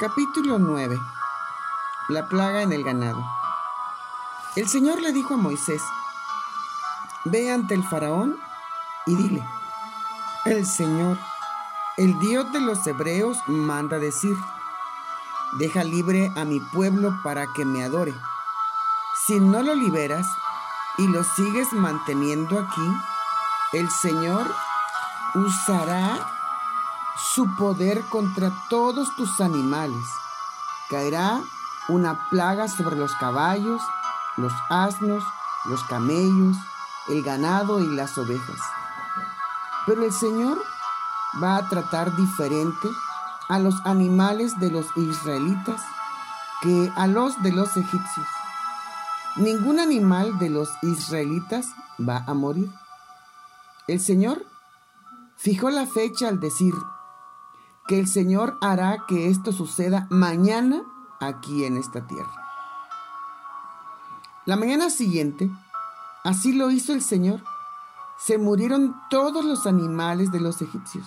Capítulo 9. La plaga en el ganado. El Señor le dijo a Moisés, Ve ante el faraón y dile, el Señor, el Dios de los hebreos, manda decir, deja libre a mi pueblo para que me adore. Si no lo liberas y lo sigues manteniendo aquí, el Señor usará su poder contra todos tus animales. Caerá una plaga sobre los caballos, los asnos, los camellos, el ganado y las ovejas. Pero el Señor va a tratar diferente a los animales de los israelitas que a los de los egipcios. Ningún animal de los israelitas va a morir. El Señor fijó la fecha al decir, que el Señor hará que esto suceda mañana aquí en esta tierra. La mañana siguiente, así lo hizo el Señor. Se murieron todos los animales de los egipcios,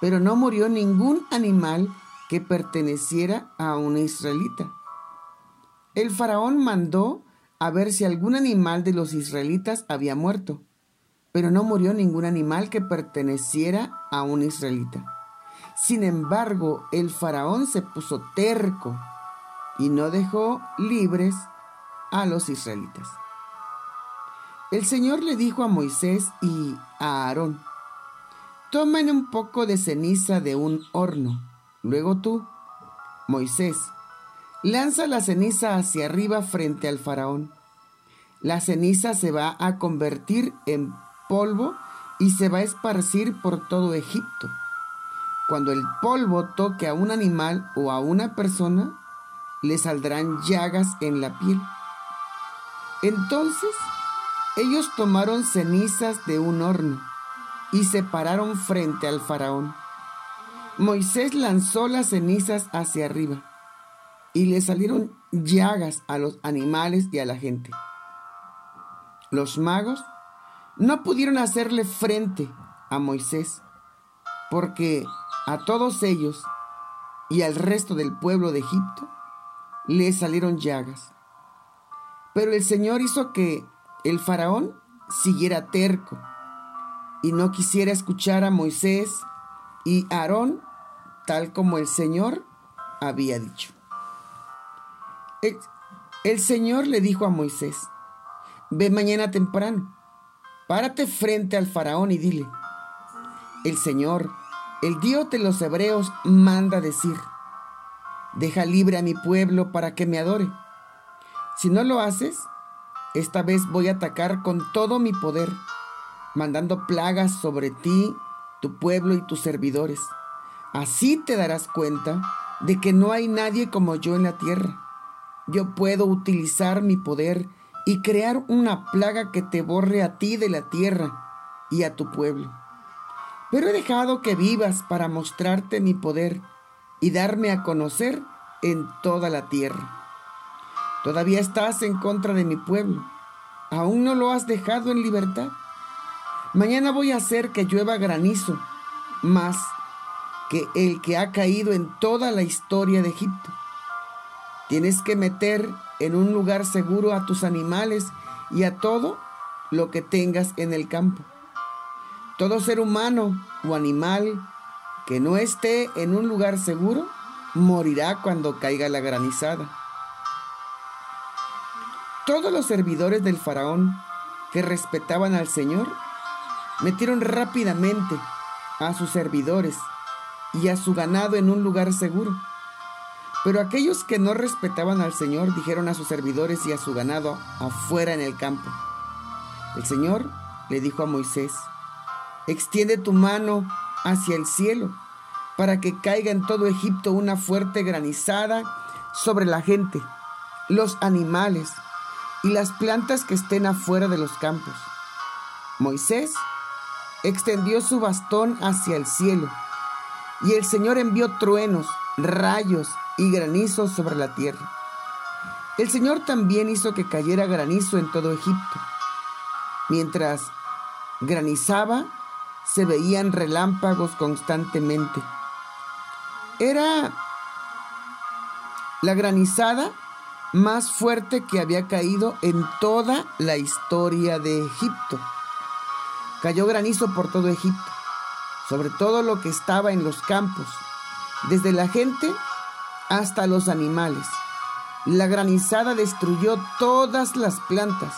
pero no murió ningún animal que perteneciera a un israelita. El faraón mandó a ver si algún animal de los israelitas había muerto, pero no murió ningún animal que perteneciera a un israelita. Sin embargo, el faraón se puso terco y no dejó libres a los israelitas. El Señor le dijo a Moisés y a Aarón, tomen un poco de ceniza de un horno. Luego tú, Moisés, lanza la ceniza hacia arriba frente al faraón. La ceniza se va a convertir en polvo y se va a esparcir por todo Egipto. Cuando el polvo toque a un animal o a una persona, le saldrán llagas en la piel. Entonces ellos tomaron cenizas de un horno y se pararon frente al faraón. Moisés lanzó las cenizas hacia arriba y le salieron llagas a los animales y a la gente. Los magos no pudieron hacerle frente a Moisés porque a todos ellos y al resto del pueblo de Egipto le salieron llagas. Pero el Señor hizo que el faraón siguiera terco y no quisiera escuchar a Moisés y Aarón tal como el Señor había dicho. El, el, Señor le dijo a Moisés, ve mañana temprano, párate frente al faraón y dile, el Señor, el Dios de los hebreos manda decir, deja libre a mi pueblo para que me adore. Si no lo haces, esta vez voy a atacar con todo mi poder, mandando plagas sobre ti, tu pueblo y tus servidores. Así te darás cuenta de que no hay nadie como yo en la tierra. Yo puedo utilizar mi poder y crear una plaga que te borre a ti de la tierra y a tu pueblo pero he dejado que vivas para mostrarte mi poder y darme a conocer en toda la tierra. Todavía estás en contra de mi pueblo. ¿Aún no lo has dejado en libertad? Mañana voy a hacer que llueva granizo, más que el que ha caído en toda la historia de Egipto. Tienes que meter en un lugar seguro a tus animales y a todo lo que tengas en el campo. Todo ser humano o animal que no esté en un lugar seguro morirá cuando caiga la granizada. Todos los servidores del faraón que respetaban al Señor metieron rápidamente a sus servidores y a su ganado en un lugar seguro. Pero aquellos que no respetaban al Señor dijeron a sus servidores y a su ganado afuera en el campo. El Señor le dijo a Moisés, Extiende tu mano hacia el cielo para que caiga en todo Egipto una fuerte granizada sobre la gente, los animales y las plantas que estén afuera de los campos. Moisés extendió su bastón hacia el cielo y el Señor envió truenos, rayos y granizos sobre la tierra. El Señor también hizo que cayera granizo en todo Egipto. Mientras granizaba, se veían relámpagos constantemente. Era la granizada más fuerte que había caído en toda la historia de Egipto. Cayó granizo por todo Egipto, sobre todo lo que estaba en los campos, desde la gente hasta los animales. La granizada destruyó todas las plantas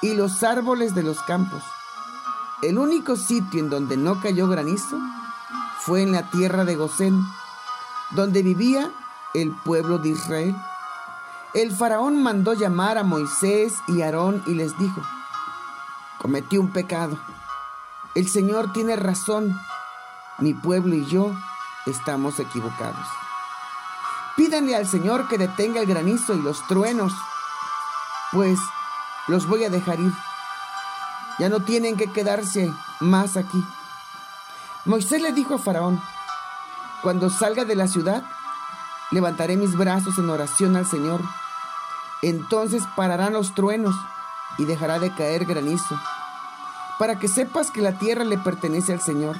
y los árboles de los campos. El único sitio en donde no cayó granizo fue en la tierra de Gosén, donde vivía el pueblo de Israel. El faraón mandó llamar a Moisés y Aarón y les dijo, cometí un pecado. El Señor tiene razón. Mi pueblo y yo estamos equivocados. Pídanle al Señor que detenga el granizo y los truenos, pues los voy a dejar ir. Ya no tienen que quedarse más aquí. Moisés le dijo a Faraón, cuando salga de la ciudad, levantaré mis brazos en oración al Señor. Entonces pararán los truenos y dejará de caer granizo, para que sepas que la tierra le pertenece al Señor,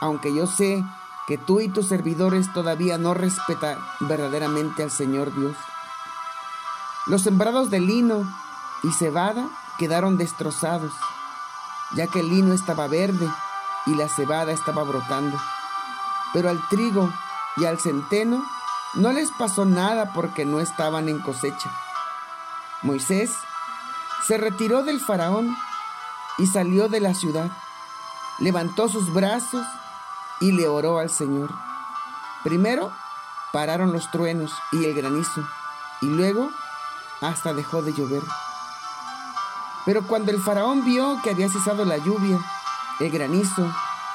aunque yo sé que tú y tus servidores todavía no respetan verdaderamente al Señor Dios. Los sembrados de lino y cebada quedaron destrozados, ya que el lino estaba verde y la cebada estaba brotando. Pero al trigo y al centeno no les pasó nada porque no estaban en cosecha. Moisés se retiró del faraón y salió de la ciudad. Levantó sus brazos y le oró al Señor. Primero pararon los truenos y el granizo, y luego hasta dejó de llover. Pero cuando el faraón vio que había cesado la lluvia, el granizo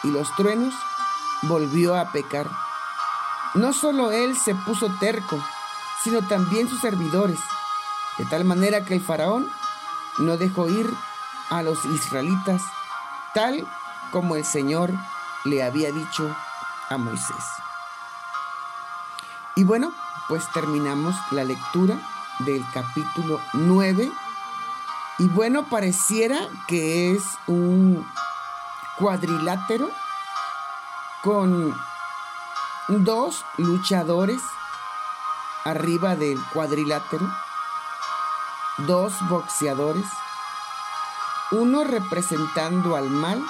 y los truenos, volvió a pecar. No solo él se puso terco, sino también sus servidores, de tal manera que el faraón no dejó ir a los israelitas, tal como el Señor le había dicho a Moisés. Y bueno, pues terminamos la lectura del capítulo 9 y bueno, pareciera que es un cuadrilátero con dos luchadores arriba del cuadrilátero, dos boxeadores, uno representando al mal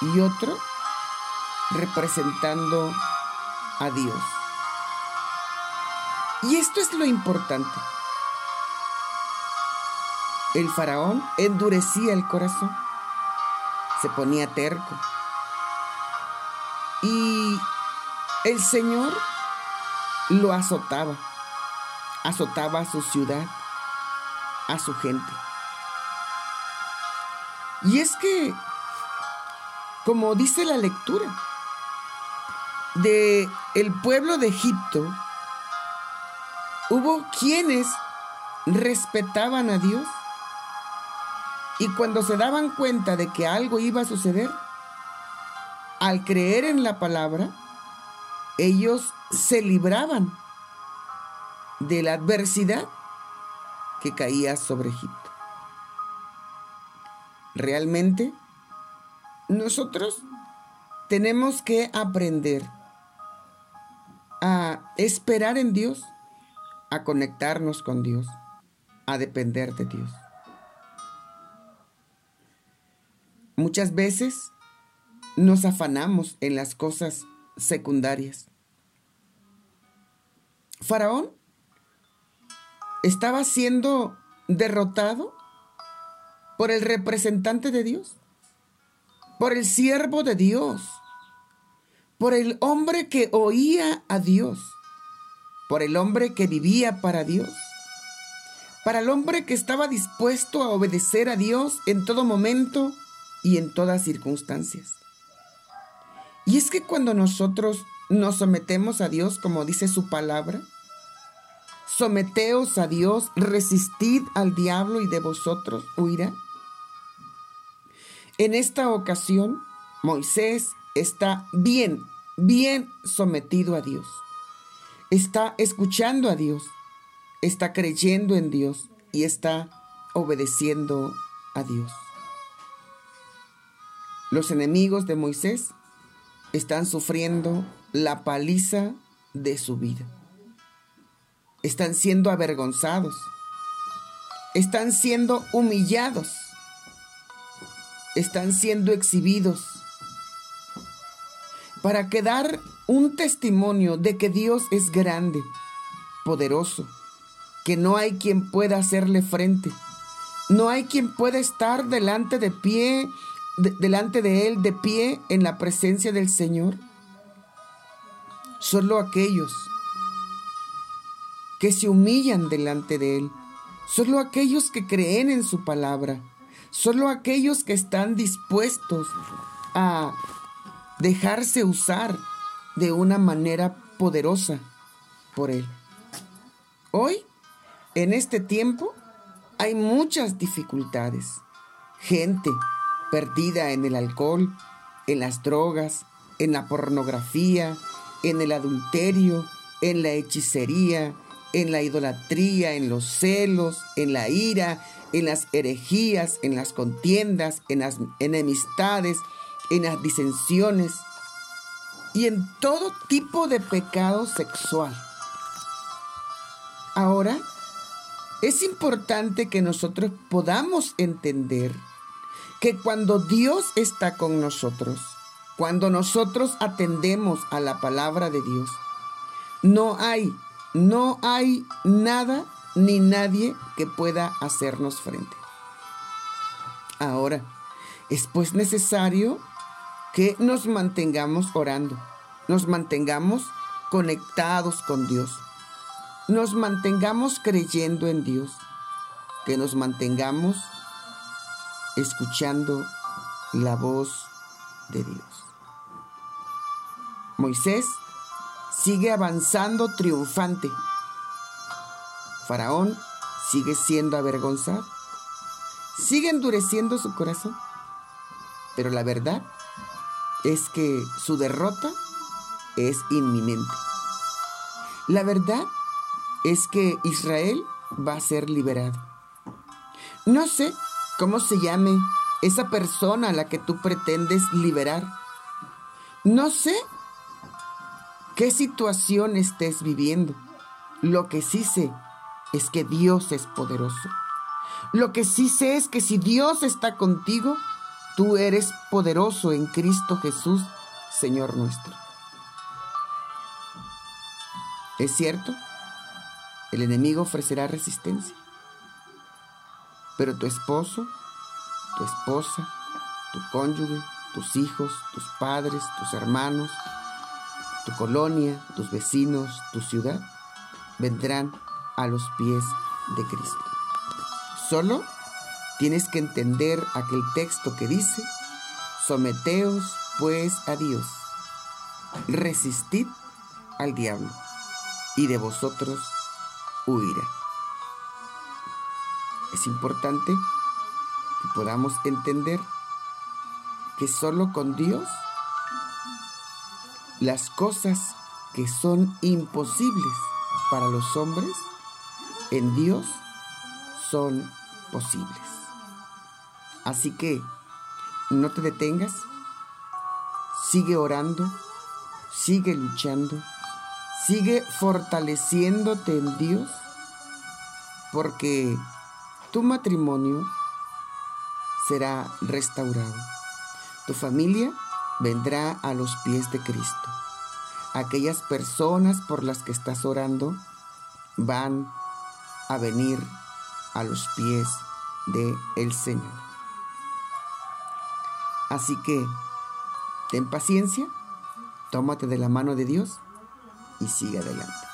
y otro representando a Dios. Y esto es lo importante. El faraón endurecía el corazón, se ponía terco. Y el Señor lo azotaba, azotaba a su ciudad, a su gente. Y es que, como dice la lectura, de el pueblo de Egipto, hubo quienes respetaban a Dios y cuando se daban cuenta de que algo iba a suceder, al creer en la palabra, ellos se libraban de la adversidad que caía sobre Egipto. Realmente, nosotros tenemos que aprender a esperar en Dios, a conectarnos con Dios, a depender de Dios. Muchas veces nos afanamos en las cosas secundarias. Faraón estaba siendo derrotado por el representante de Dios, por el siervo de Dios, por el hombre que oía a Dios, por el hombre que vivía para Dios, para el hombre que estaba dispuesto a obedecer a Dios en todo momento y en todas circunstancias. Y es que cuando nosotros nos sometemos a Dios, como dice su palabra, someteos a Dios, resistid al diablo y de vosotros huirá. En esta ocasión, Moisés está bien, bien sometido a Dios. Está escuchando a Dios, está creyendo en Dios y está obedeciendo a Dios. Los enemigos de Moisés están sufriendo la paliza de su vida. están siendo avergonzados, están siendo humillados, están siendo exhibidos. Para quedar un testimonio de que Dios es grande, poderoso, que no hay quien pueda hacerle frente, no hay quien pueda estar delante de pie, delante de él de pie en la presencia del Señor. Solo aquellos que se humillan delante de Él, solo aquellos que creen en su palabra, solo aquellos que están dispuestos a dejarse usar de una manera poderosa por Él. Hoy, en este tiempo, hay muchas dificultades. Gente perdida en el alcohol, en las drogas, en la pornografía, en el adulterio, en la hechicería, en la idolatría, en los celos, en la ira, en las herejías, en las contiendas, en las enemistades, en las disensiones y en todo tipo de pecado sexual. Ahora, es importante que nosotros podamos entender que cuando Dios está con nosotros, cuando nosotros atendemos a la palabra de Dios, no hay no hay nada ni nadie que pueda hacernos frente. Ahora, es pues necesario que nos mantengamos orando, nos mantengamos conectados con Dios, nos mantengamos creyendo en Dios, que nos mantengamos escuchando la voz de Dios. Moisés sigue avanzando triunfante. Faraón sigue siendo avergonzado. Sigue endureciendo su corazón. Pero la verdad es que su derrota es inminente. La verdad es que Israel va a ser liberado. No sé cómo se llame esa persona a la que tú pretendes liberar. No sé qué situación estés viviendo. Lo que sí sé es que Dios es poderoso. Lo que sí sé es que si Dios está contigo, tú eres poderoso en Cristo Jesús, Señor nuestro. ¿Es cierto? El enemigo ofrecerá resistencia. Pero tu esposo, tu esposa, tu cónyuge, tus hijos, tus padres, tus hermanos, tu colonia, tus vecinos, tu ciudad, vendrán a los pies de Cristo. Solo tienes que entender aquel texto que dice, someteos pues a Dios, resistid al diablo, y de vosotros huirá. Es importante que podamos entender que solo con Dios las cosas que son imposibles para los hombres, en Dios son posibles. Así que no te detengas, sigue orando, sigue luchando, sigue fortaleciéndote en Dios, porque tu matrimonio será restaurado. Tu familia vendrá a los pies de Cristo. Aquellas personas por las que estás orando van a venir a los pies de el Señor. Así que ten paciencia, tómate de la mano de Dios y sigue adelante.